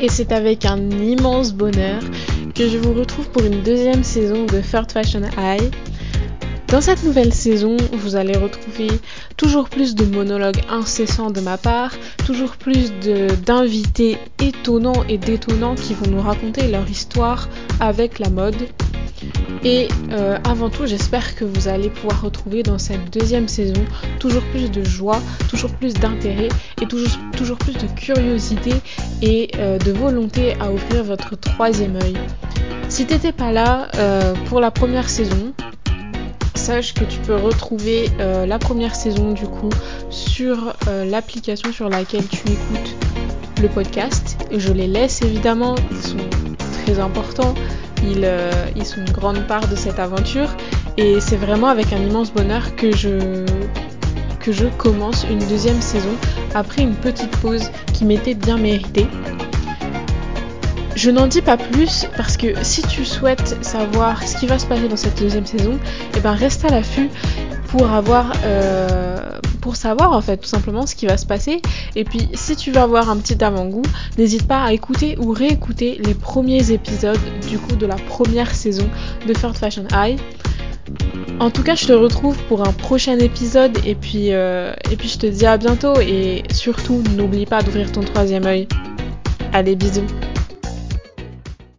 et c'est avec un immense bonheur que je vous retrouve pour une deuxième saison de Third Fashion High. Dans cette nouvelle saison, vous allez retrouver toujours plus de monologues incessants de ma part, toujours plus d'invités étonnants et détonnants qui vont nous raconter leur histoire avec la mode. Et euh, avant tout, j'espère que vous allez pouvoir retrouver dans cette deuxième saison toujours plus de joie, toujours plus d'intérêt et toujours, toujours, plus de curiosité et euh, de volonté à ouvrir votre troisième œil. Si t'étais pas là euh, pour la première saison, sache que tu peux retrouver la première saison du coup sur l'application sur laquelle tu écoutes le podcast. Je les laisse évidemment, ils sont très importants. Euh, ils, sont une grande part de cette aventure et c'est vraiment avec un immense bonheur que je, que je commence une deuxième saison après une petite pause qui m'était bien méritée. Je n'en dis pas plus parce que si tu souhaites savoir ce qui va se passer dans cette deuxième saison, et eh ben reste à l'affût pour avoir euh, pour savoir en fait tout simplement ce qui va se passer. Et puis si tu veux avoir un petit avant-goût n'hésite pas à écouter ou réécouter les premiers épisodes du coup de la première saison de Third Fashion High. En tout cas, je te retrouve pour un prochain épisode. Et puis, euh, et puis je te dis à bientôt. Et surtout n'oublie pas d'ouvrir ton troisième œil. Allez, bisous